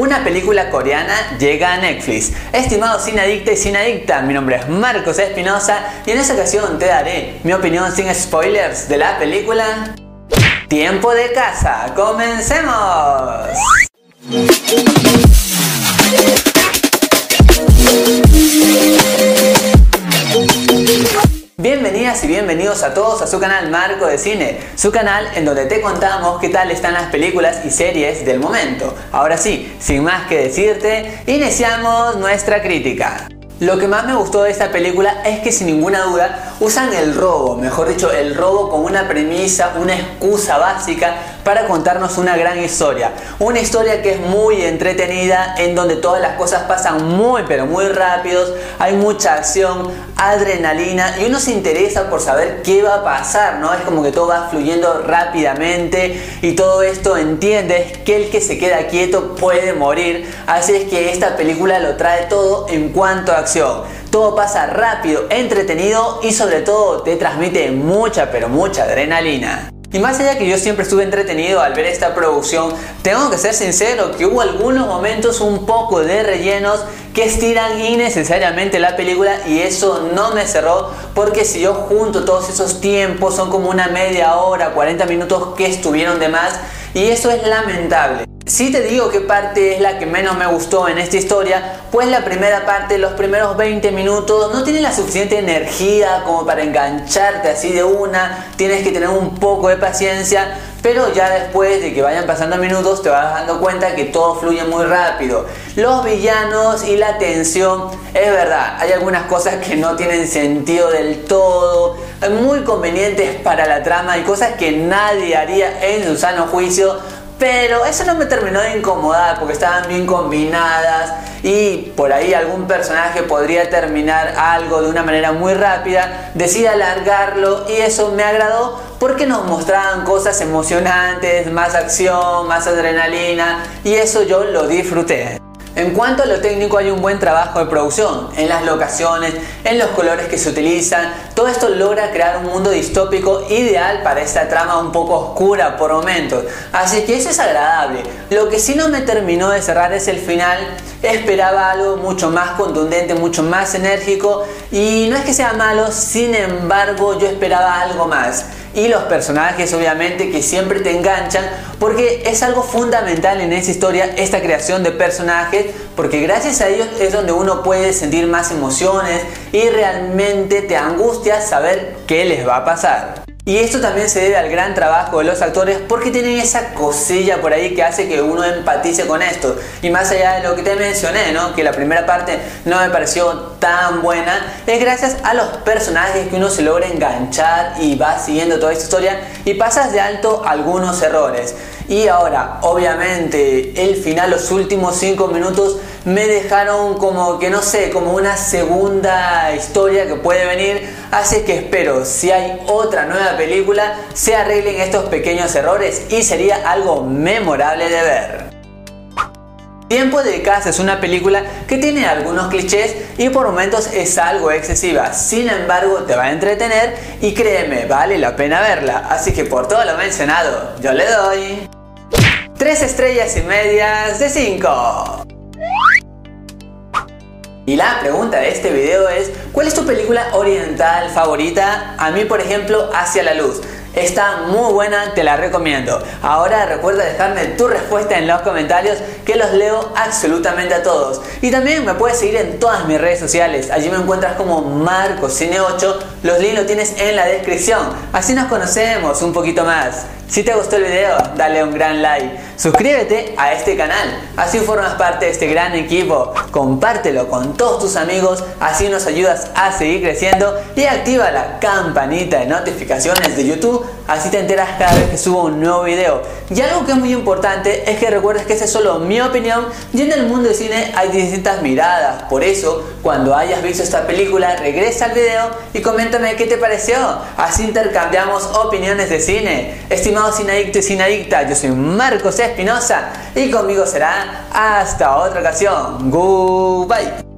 una película coreana llega a Netflix. Estimado adicta y sin adicta, mi nombre es Marcos Espinosa y en esta ocasión te daré mi opinión sin spoilers de la película Tiempo de casa. ¡Comencemos! Y bienvenidos a todos a su canal Marco de Cine, su canal en donde te contamos qué tal están las películas y series del momento. Ahora sí, sin más que decirte, iniciamos nuestra crítica. Lo que más me gustó de esta película es que sin ninguna duda usan el robo, mejor dicho, el robo como una premisa, una excusa básica para contarnos una gran historia. Una historia que es muy entretenida, en donde todas las cosas pasan muy pero muy rápidos, hay mucha acción, adrenalina y uno se interesa por saber qué va a pasar, ¿no? Es como que todo va fluyendo rápidamente y todo esto entiendes que el que se queda quieto puede morir, así es que esta película lo trae todo en cuanto a todo pasa rápido, entretenido y sobre todo te transmite mucha pero mucha adrenalina. Y más allá que yo siempre estuve entretenido al ver esta producción, tengo que ser sincero que hubo algunos momentos un poco de rellenos que estiran innecesariamente la película y eso no me cerró porque si yo junto todos esos tiempos son como una media hora, 40 minutos que estuvieron de más y eso es lamentable. Si te digo qué parte es la que menos me gustó en esta historia, pues la primera parte, los primeros 20 minutos, no tiene la suficiente energía como para engancharte así de una, tienes que tener un poco de paciencia, pero ya después de que vayan pasando minutos te vas dando cuenta que todo fluye muy rápido. Los villanos y la tensión, es verdad, hay algunas cosas que no tienen sentido del todo, muy convenientes para la trama y cosas que nadie haría en su sano juicio pero eso no me terminó de incomodar porque estaban bien combinadas y por ahí algún personaje podría terminar algo de una manera muy rápida, decide alargarlo y eso me agradó porque nos mostraban cosas emocionantes, más acción, más adrenalina y eso yo lo disfruté. En cuanto a lo técnico hay un buen trabajo de producción, en las locaciones, en los colores que se utilizan, todo esto logra crear un mundo distópico ideal para esta trama un poco oscura por momentos, así que eso es agradable. Lo que sí no me terminó de cerrar es el final, esperaba algo mucho más contundente, mucho más enérgico. Y no es que sea malo, sin embargo yo esperaba algo más y los personajes obviamente que siempre te enganchan porque es algo fundamental en esa historia esta creación de personajes porque gracias a ellos es donde uno puede sentir más emociones y realmente te angustia saber qué les va a pasar. Y esto también se debe al gran trabajo de los actores porque tienen esa cosilla por ahí que hace que uno empatice con esto. Y más allá de lo que te mencioné, ¿no? que la primera parte no me pareció tan buena, es gracias a los personajes que uno se logra enganchar y va siguiendo toda esta historia y pasas de alto algunos errores. Y ahora, obviamente, el final, los últimos 5 minutos me dejaron como que no sé, como una segunda historia que puede venir. Así que espero, si hay otra nueva película, se arreglen estos pequeños errores y sería algo memorable de ver. Tiempo de casa es una película que tiene algunos clichés y por momentos es algo excesiva. Sin embargo, te va a entretener y créeme, vale la pena verla. Así que por todo lo mencionado, yo le doy 3 estrellas y medias de 5. Y la pregunta de este video es, ¿cuál es tu película oriental favorita? A mí, por ejemplo, Hacia la Luz. Está muy buena, te la recomiendo. Ahora recuerda dejarme tu respuesta en los comentarios que los leo absolutamente a todos. Y también me puedes seguir en todas mis redes sociales. Allí me encuentras como MarcoCine8. Los links los tienes en la descripción. Así nos conocemos un poquito más. Si te gustó el video, dale un gran like. Suscríbete a este canal, así formas parte de este gran equipo. Compártelo con todos tus amigos, así nos ayudas a seguir creciendo y activa la campanita de notificaciones de YouTube, así te enteras cada vez que subo un nuevo video. Y algo que es muy importante es que recuerdes que esa es solo mi opinión y en el mundo del cine hay distintas miradas. Por eso, cuando hayas visto esta película, regresa al video y coméntame qué te pareció. Así intercambiamos opiniones de cine. Estimados adicto y sin adicta, yo soy Marcos Espinosa y conmigo será hasta otra ocasión. Goodbye.